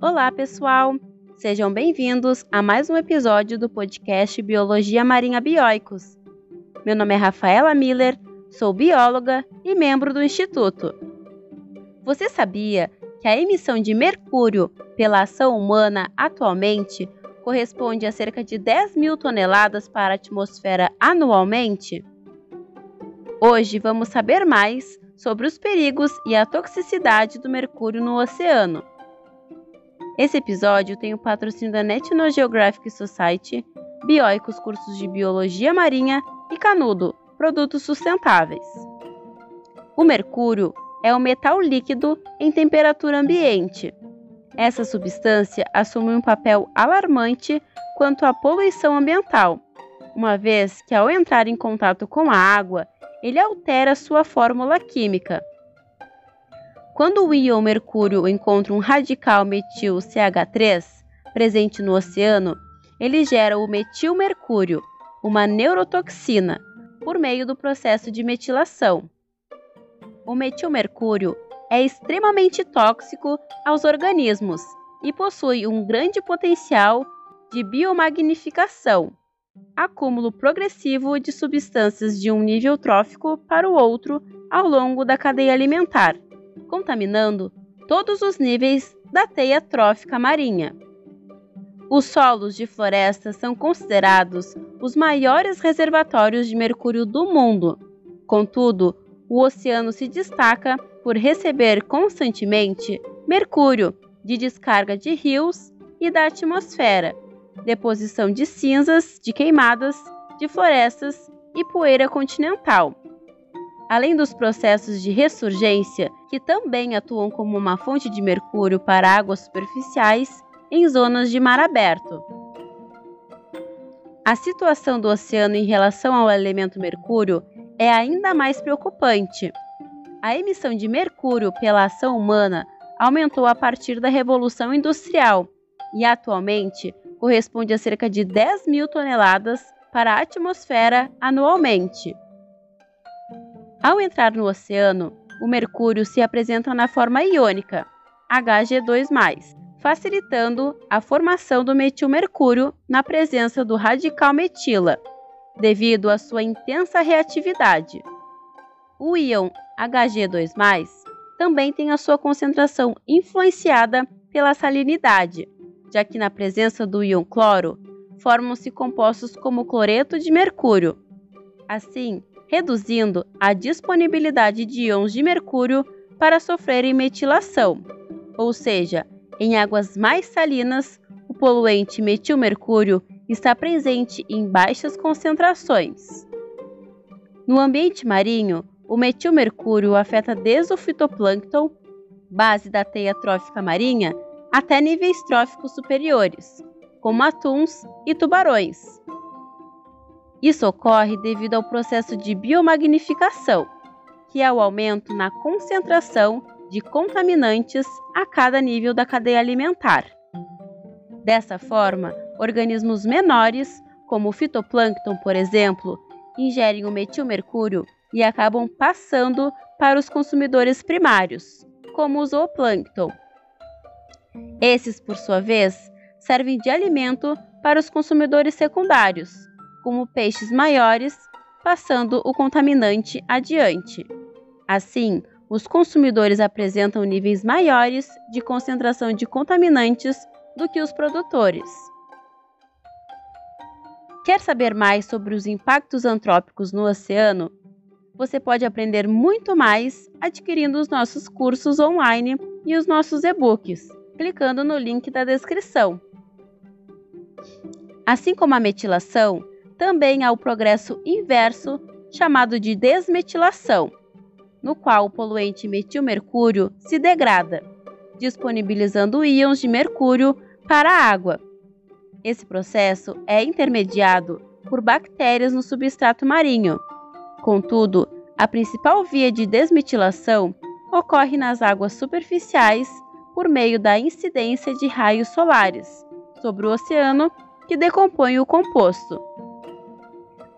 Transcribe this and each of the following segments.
Olá, pessoal! Sejam bem-vindos a mais um episódio do podcast Biologia Marinha Bioicos. Meu nome é Rafaela Miller, sou bióloga e membro do Instituto. Você sabia que a emissão de mercúrio pela ação humana atualmente corresponde a cerca de 10 mil toneladas para a atmosfera anualmente? Hoje vamos saber mais sobre os perigos e a toxicidade do mercúrio no oceano. Esse episódio tem o patrocínio da National Geographic Society, Bioicos Cursos de Biologia Marinha e Canudo, produtos sustentáveis. O mercúrio é um metal líquido em temperatura ambiente. Essa substância assume um papel alarmante quanto à poluição ambiental, uma vez que ao entrar em contato com a água, ele altera sua fórmula química, quando o íon mercúrio encontra um radical metil CH3 presente no oceano, ele gera o metilmercúrio, uma neurotoxina, por meio do processo de metilação. O metilmercúrio é extremamente tóxico aos organismos e possui um grande potencial de biomagnificação, acúmulo progressivo de substâncias de um nível trófico para o outro ao longo da cadeia alimentar contaminando todos os níveis da teia trófica marinha. Os solos de floresta são considerados os maiores reservatórios de mercúrio do mundo. Contudo, o oceano se destaca por receber constantemente mercúrio de descarga de rios e da atmosfera, deposição de cinzas de queimadas de florestas e poeira continental além dos processos de ressurgência, que também atuam como uma fonte de mercúrio para águas superficiais em zonas de mar aberto. A situação do oceano em relação ao elemento mercúrio é ainda mais preocupante. A emissão de mercúrio pela ação humana aumentou a partir da Revolução Industrial e atualmente corresponde a cerca de 10 mil toneladas para a atmosfera anualmente. Ao entrar no oceano, o mercúrio se apresenta na forma iônica, Hg2+, facilitando a formação do metilmercúrio na presença do radical metila, devido à sua intensa reatividade. O íon Hg2+, também tem a sua concentração influenciada pela salinidade, já que na presença do íon cloro formam-se compostos como cloreto de mercúrio. Assim, reduzindo a disponibilidade de íons de mercúrio para sofrerem metilação, ou seja, em águas mais salinas, o poluente metilmercúrio está presente em baixas concentrações. No ambiente marinho, o metilmercúrio afeta desde o fitoplâncton, base da teia trófica marinha, até níveis tróficos superiores, como atuns e tubarões. Isso ocorre devido ao processo de biomagnificação, que é o aumento na concentração de contaminantes a cada nível da cadeia alimentar. Dessa forma, organismos menores, como o fitoplâncton, por exemplo, ingerem o metilmercúrio e acabam passando para os consumidores primários, como o zooplâncton. Esses, por sua vez, servem de alimento para os consumidores secundários, como peixes maiores, passando o contaminante adiante. Assim, os consumidores apresentam níveis maiores de concentração de contaminantes do que os produtores. Quer saber mais sobre os impactos antrópicos no oceano? Você pode aprender muito mais adquirindo os nossos cursos online e os nossos e-books, clicando no link da descrição. Assim como a metilação, também há o progresso inverso, chamado de desmetilação, no qual o poluente metilmercúrio se degrada, disponibilizando íons de mercúrio para a água. Esse processo é intermediado por bactérias no substrato marinho. Contudo, a principal via de desmetilação ocorre nas águas superficiais por meio da incidência de raios solares sobre o oceano que decompõe o composto.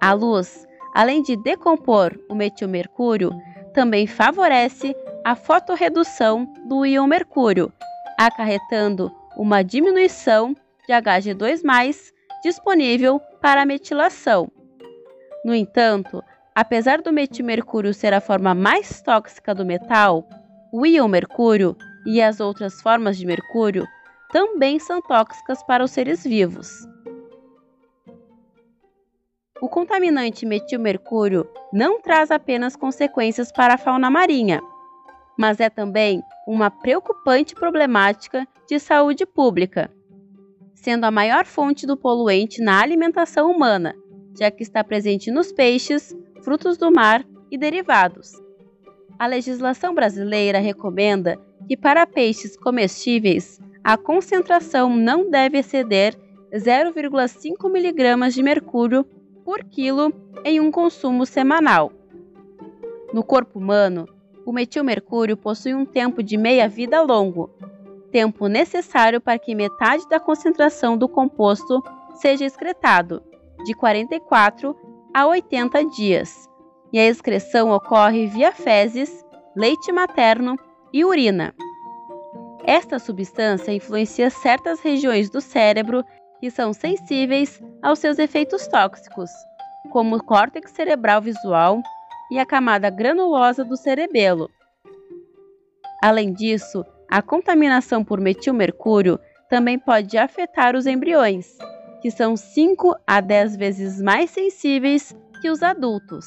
A luz, além de decompor o metilmercúrio, também favorece a fotorredução do íon mercúrio, acarretando uma diminuição de Hg2+, disponível para a metilação. No entanto, apesar do metilmercúrio ser a forma mais tóxica do metal, o íon mercúrio e as outras formas de mercúrio também são tóxicas para os seres vivos. O contaminante metilmercúrio não traz apenas consequências para a fauna marinha, mas é também uma preocupante problemática de saúde pública, sendo a maior fonte do poluente na alimentação humana, já que está presente nos peixes, frutos do mar e derivados. A legislação brasileira recomenda que para peixes comestíveis a concentração não deve exceder 0,5 mg de mercúrio por quilo em um consumo semanal. No corpo humano, o metilmercúrio possui um tempo de meia-vida longo, tempo necessário para que metade da concentração do composto seja excretado, de 44 a 80 dias, e a excreção ocorre via fezes, leite materno e urina. Esta substância influencia certas regiões do cérebro que são sensíveis aos seus efeitos tóxicos, como o córtex cerebral visual e a camada granulosa do cerebelo. Além disso, a contaminação por metilmercúrio também pode afetar os embriões, que são 5 a 10 vezes mais sensíveis que os adultos.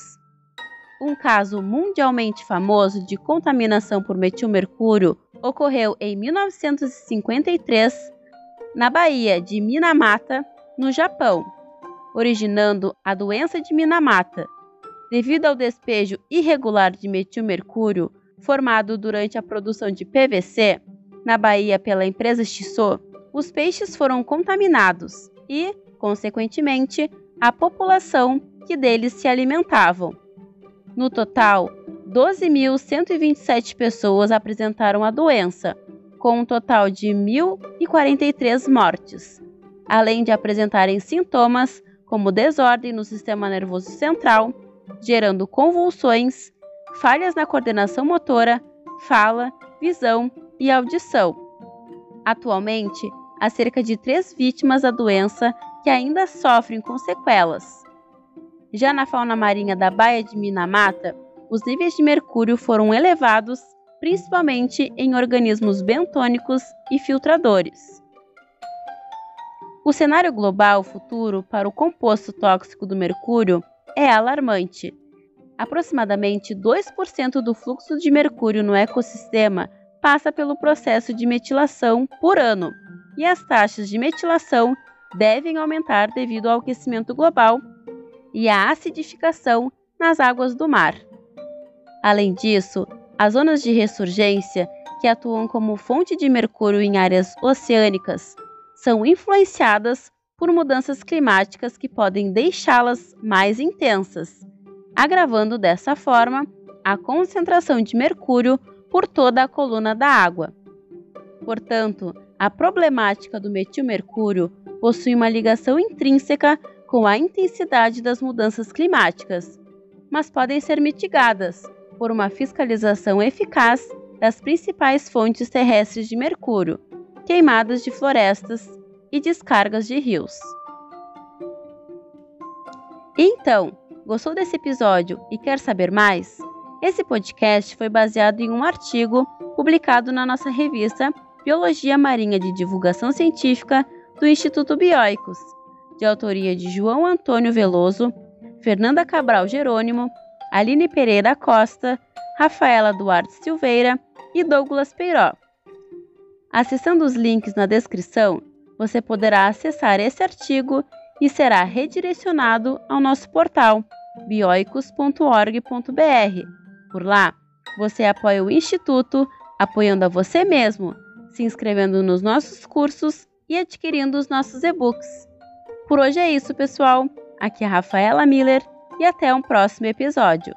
Um caso mundialmente famoso de contaminação por metilmercúrio ocorreu em 1953 na Baía de Minamata, no Japão, originando a doença de Minamata, devido ao despejo irregular de metilmercúrio formado durante a produção de PVC na Bahia pela empresa Tissot, os peixes foram contaminados e, consequentemente, a população que deles se alimentavam. No total, 12.127 pessoas apresentaram a doença, com um total de 1.043 mortes, além de apresentarem sintomas como desordem no sistema nervoso central, gerando convulsões, falhas na coordenação motora, fala, visão e audição. Atualmente, há cerca de três vítimas da doença que ainda sofrem com sequelas. Já na fauna marinha da Baía de Minamata, os níveis de mercúrio foram elevados, principalmente em organismos bentônicos e filtradores. O cenário global futuro para o composto tóxico do mercúrio é alarmante. Aproximadamente 2% do fluxo de mercúrio no ecossistema passa pelo processo de metilação por ano, e as taxas de metilação devem aumentar devido ao aquecimento global e à acidificação nas águas do mar. Além disso, as zonas de ressurgência, que atuam como fonte de mercúrio em áreas oceânicas, são influenciadas por mudanças climáticas que podem deixá-las mais intensas, agravando dessa forma a concentração de mercúrio por toda a coluna da água. Portanto, a problemática do metilmercúrio possui uma ligação intrínseca com a intensidade das mudanças climáticas, mas podem ser mitigadas por uma fiscalização eficaz das principais fontes terrestres de mercúrio, queimadas de florestas e descargas de rios. Então, gostou desse episódio e quer saber mais? Esse podcast foi baseado em um artigo publicado na nossa revista Biologia Marinha de Divulgação Científica do Instituto Bioicos, de autoria de João Antônio Veloso, Fernanda Cabral Jerônimo Aline Pereira Costa, Rafaela Duarte Silveira e Douglas Peiró. Acessando os links na descrição, você poderá acessar esse artigo e será redirecionado ao nosso portal bioicos.org.br. Por lá, você apoia o Instituto, apoiando a você mesmo, se inscrevendo nos nossos cursos e adquirindo os nossos e-books. Por hoje é isso, pessoal. Aqui é a Rafaela Miller e até um próximo episódio.